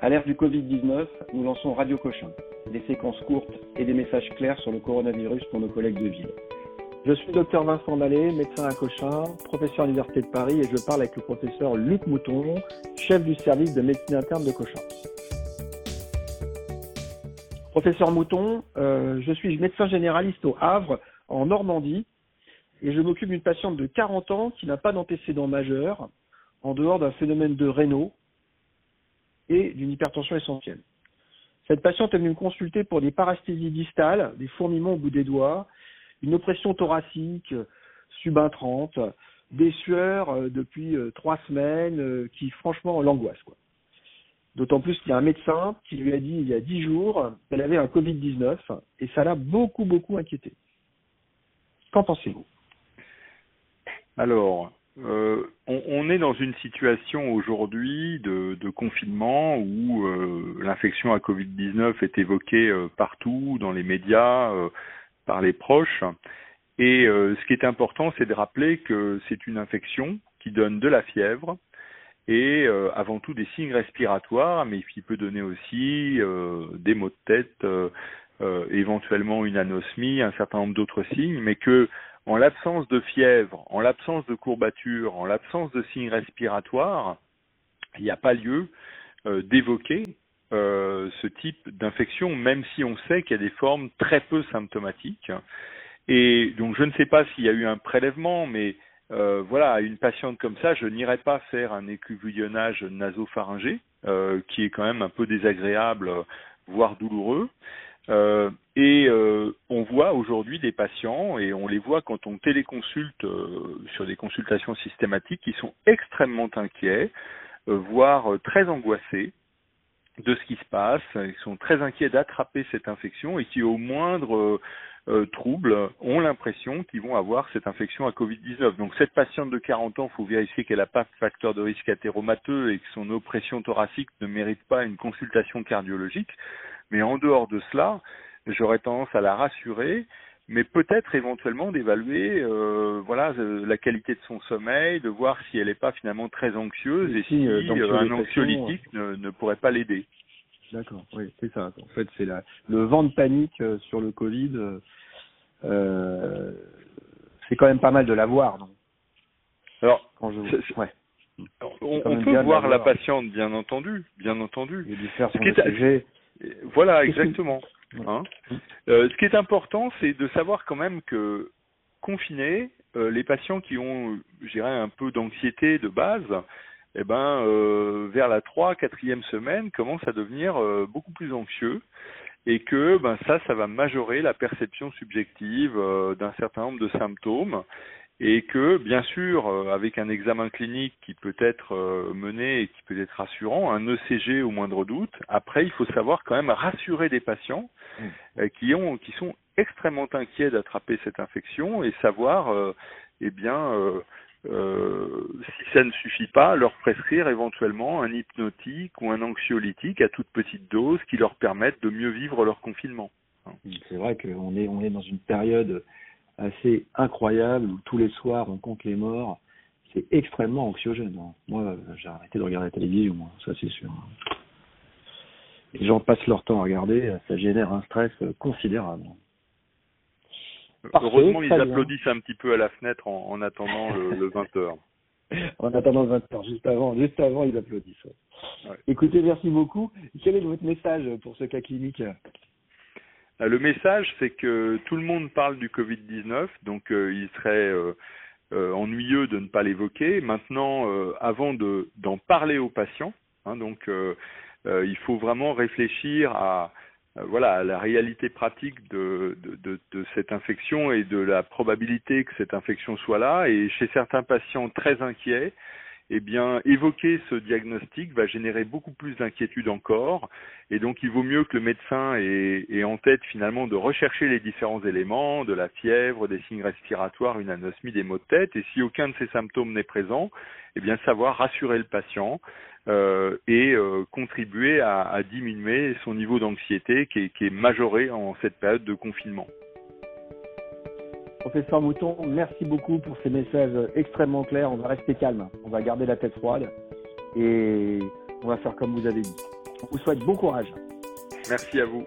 À l'ère du Covid-19, nous lançons Radio Cochin, des séquences courtes et des messages clairs sur le coronavirus pour nos collègues de ville. Je suis docteur Vincent Mallet, médecin à Cochin, professeur à l'Université de Paris et je parle avec le professeur Luc Mouton, chef du service de médecine interne de Cochin. Professeur Mouton, euh, je suis médecin généraliste au Havre, en Normandie, et je m'occupe d'une patiente de 40 ans qui n'a pas d'antécédent majeur, en dehors d'un phénomène de rénaux et d'une hypertension essentielle. Cette patiente est venue me consulter pour des parasthésies distales, des fourmillements au bout des doigts, une oppression thoracique subintrante, des sueurs euh, depuis euh, trois semaines euh, qui franchement l'angoissent. D'autant plus qu'il y a un médecin qui lui a dit il y a dix jours qu'elle avait un Covid-19 et ça l'a beaucoup beaucoup inquiété. Qu'en pensez-vous? Alors, euh, on, on, est dans une situation aujourd'hui de, de, confinement où euh, l'infection à Covid-19 est évoquée euh, partout dans les médias, par les proches. Et ce qui est important, c'est de rappeler que c'est une infection qui donne de la fièvre et avant tout des signes respiratoires, mais qui peut donner aussi des maux de tête, éventuellement une anosmie, un certain nombre d'autres signes, mais que en l'absence de fièvre, en l'absence de courbature, en l'absence de signes respiratoires, il n'y a pas lieu euh, d'évoquer euh, ce type d'infection, même si on sait qu'il y a des formes très peu symptomatiques. Et donc je ne sais pas s'il y a eu un prélèvement, mais euh, voilà, une patiente comme ça, je n'irai pas faire un écuvillonnage nasopharyngé, qui est quand même un peu désagréable, voire douloureux. Euh, et euh, on voit aujourd'hui des patients, et on les voit quand on téléconsulte euh, sur des consultations systématiques, qui sont extrêmement inquiets, voire très angoissés de ce qui se passe. Ils sont très inquiets d'attraper cette infection et qui, au moindre trouble, ont l'impression qu'ils vont avoir cette infection à Covid-19. Donc cette patiente de 40 ans, il faut vérifier qu'elle n'a pas de facteur de risque athéromateux et que son oppression thoracique ne mérite pas une consultation cardiologique. Mais en dehors de cela, j'aurais tendance à la rassurer, mais peut-être éventuellement d'évaluer euh, voilà euh, la qualité de son sommeil, de voir si elle n'est pas finalement très anxieuse et, si euh, un anxiolytique ne, ne pourrait pas l'aider. D'accord, oui, c'est ça. En fait, c'est le vent de panique sur le Covid. Euh, c'est quand même pas mal de l'avoir, non Alors, quand je... ouais. On, on peut voir la patiente, bien entendu, bien entendu. Et lui faire son. Voilà, exactement. Hein. Euh, ce qui est important, c'est de savoir quand même que confinés, euh, les patients qui ont, je dirais, un peu d'anxiété de base, eh ben, euh, vers la 3 quatrième semaine, commencent à devenir beaucoup plus anxieux et que ben ça, ça va majorer la perception subjective d'un certain nombre de symptômes et que bien sûr euh, avec un examen clinique qui peut être euh, mené et qui peut être rassurant, un ECG au moindre doute. Après, il faut savoir quand même rassurer des patients mmh. euh, qui ont qui sont extrêmement inquiets d'attraper cette infection et savoir eh bien si ça ne suffit pas, leur prescrire éventuellement un hypnotique ou un anxiolytique à toute petite dose qui leur permettent de mieux vivre leur confinement. C'est vrai qu'on est on est dans une période assez incroyable où tous les soirs on compte les morts. C'est extrêmement anxiogène. Hein. Moi, j'ai arrêté de regarder la télévision, moi, ça c'est sûr. Les gens passent leur temps à regarder, ça génère un stress considérable. Heureusement, ils applaudissent un petit peu à la fenêtre en, en attendant le, le 20h. en attendant le 20h, juste avant, juste avant, ils applaudissent. Ouais. Écoutez, merci beaucoup. Quel est votre message pour ce cas clinique? Le message, c'est que tout le monde parle du Covid-19, donc euh, il serait euh, euh, ennuyeux de ne pas l'évoquer. Maintenant, euh, avant de d'en parler aux patients, hein, donc il faut vraiment réfléchir à voilà la réalité pratique de, cette infection et de la probabilité que cette infection soit là. Et chez certains patients très inquiets, eh bien, évoquer ce diagnostic va générer beaucoup plus d'inquiétude encore. Et donc, il vaut mieux que le médecin ait, ait, en tête finalement de rechercher les différents éléments, de la fièvre, des signes respiratoires, une anosmie, des maux de tête. Et si aucun de ces symptômes n'est présent, eh bien, savoir rassurer le patient euh, et euh, contribuer à, diminuer son niveau d'anxiété qui est majoré en cette période de confinement. Professeur Mouton, merci beaucoup pour ces messages extrêmement clairs. On va rester calme, on va garder la tête froide et on va faire comme vous avez dit. On vous souhaite bon courage. Merci à vous.